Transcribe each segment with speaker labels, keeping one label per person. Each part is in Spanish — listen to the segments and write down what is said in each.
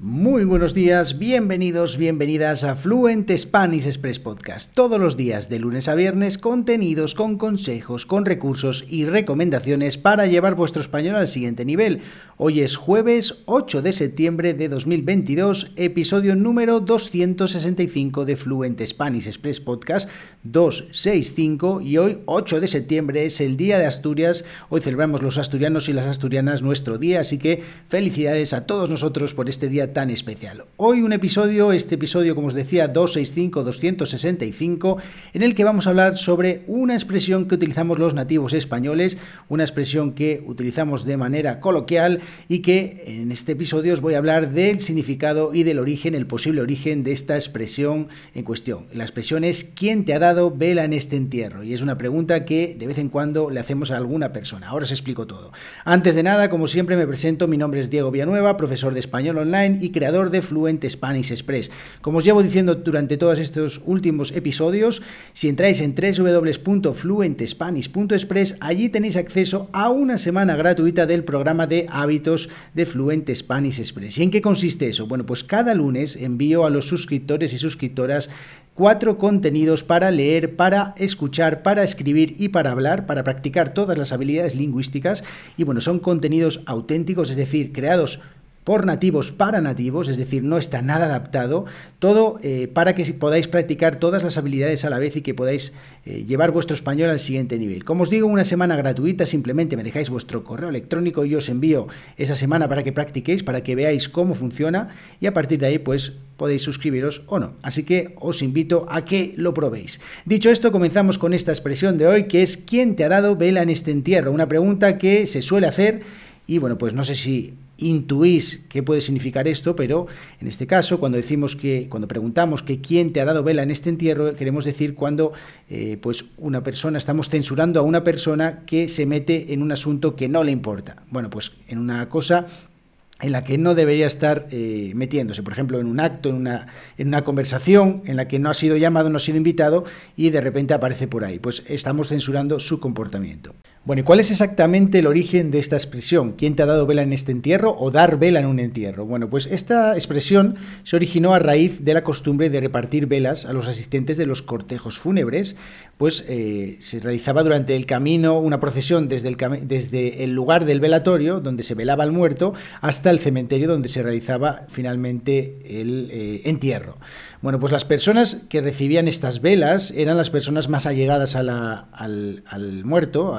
Speaker 1: Muy buenos días, bienvenidos, bienvenidas a Fluent Spanish Express Podcast. Todos los días, de lunes a viernes, contenidos con consejos, con recursos y recomendaciones para llevar vuestro español al siguiente nivel. Hoy es jueves 8 de septiembre de 2022, episodio número 265 de Fluent Spanish Express Podcast 265 y hoy 8 de septiembre es el Día de Asturias. Hoy celebramos los asturianos y las asturianas nuestro día, así que felicidades a todos nosotros por este día tan especial. Hoy un episodio, este episodio como os decía 265-265, en el que vamos a hablar sobre una expresión que utilizamos los nativos españoles, una expresión que utilizamos de manera coloquial y que en este episodio os voy a hablar del significado y del origen, el posible origen de esta expresión en cuestión. La expresión es ¿quién te ha dado vela en este entierro? Y es una pregunta que de vez en cuando le hacemos a alguna persona. Ahora os explico todo. Antes de nada, como siempre me presento, mi nombre es Diego Villanueva, profesor de español online y creador de Fluent Spanish Express. Como os llevo diciendo durante todos estos últimos episodios, si entráis en www.fluentespanish.express, allí tenéis acceso a una semana gratuita del programa de hábitos de Fluent Spanish Express. ¿Y en qué consiste eso? Bueno, pues cada lunes envío a los suscriptores y suscriptoras cuatro contenidos para leer, para escuchar, para escribir y para hablar, para practicar todas las habilidades lingüísticas. Y bueno, son contenidos auténticos, es decir, creados por nativos para nativos, es decir, no está nada adaptado, todo eh, para que podáis practicar todas las habilidades a la vez y que podáis eh, llevar vuestro español al siguiente nivel. Como os digo, una semana gratuita, simplemente me dejáis vuestro correo electrónico y os envío esa semana para que practiquéis, para que veáis cómo funciona y a partir de ahí pues podéis suscribiros o no. Así que os invito a que lo probéis. Dicho esto, comenzamos con esta expresión de hoy que es ¿quién te ha dado vela en este entierro? Una pregunta que se suele hacer y bueno, pues no sé si intuís qué puede significar esto, pero en este caso, cuando decimos que, cuando preguntamos que quién te ha dado vela en este entierro, queremos decir cuando eh, pues una persona, estamos censurando a una persona que se mete en un asunto que no le importa. Bueno, pues en una cosa en la que no debería estar eh, metiéndose, por ejemplo, en un acto, en una, en una conversación en la que no ha sido llamado, no ha sido invitado y de repente aparece por ahí. Pues estamos censurando su comportamiento. Bueno, ¿y cuál es exactamente el origen de esta expresión? ¿Quién te ha dado vela en este entierro o dar vela en un entierro? Bueno, pues esta expresión se originó a raíz de la costumbre de repartir velas a los asistentes de los cortejos fúnebres, pues eh, se realizaba durante el camino una procesión desde el, lugar del velatorio, donde se velaba al muerto, hasta el cementerio donde se realizaba finalmente el eh, entierro. Bueno, pues las personas que recibían estas velas eran las personas más allegadas al, al, muerto,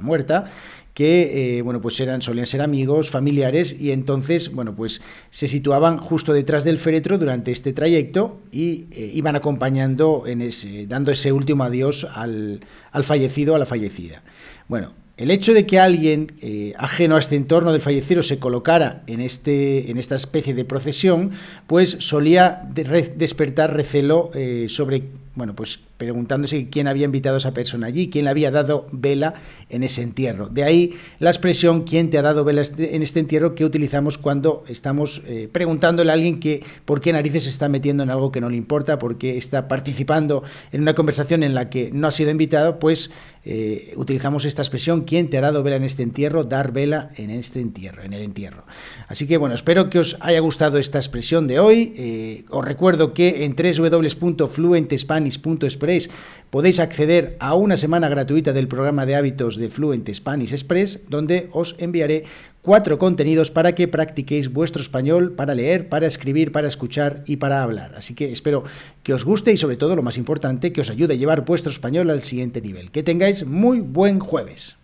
Speaker 1: muerta, que eh, bueno, pues eran, solían ser amigos, familiares, y entonces bueno, pues se situaban justo detrás del féretro durante este trayecto y eh, iban acompañando, en ese, dando ese último adiós al, al fallecido, a la fallecida. Bueno, el hecho de que alguien eh, ajeno a este entorno del fallecido se colocara en, este, en esta especie de procesión, pues solía despertar recelo sobre bueno, pues preguntándose quién había invitado a esa persona allí, quién le había dado vela en ese entierro. De ahí la expresión quién te ha dado vela este, en este entierro que utilizamos cuando estamos eh, preguntándole a alguien que por qué narices se está metiendo en algo que no le importa, porque está participando en una conversación en la que no ha sido invitado, pues eh, utilizamos esta expresión quién te ha dado vela en este entierro, dar vela en este entierro, en el entierro. Así que bueno, espero que os haya gustado esta expresión de hoy. Eh, os recuerdo que en www.fluentespanish Podéis acceder a una semana gratuita del programa de hábitos de Fluent Spanish Express, donde os enviaré cuatro contenidos para que practiquéis vuestro español para leer, para escribir, para escuchar y para hablar. Así que espero que os guste y sobre todo lo más importante, que os ayude a llevar vuestro español al siguiente nivel. Que tengáis muy buen jueves.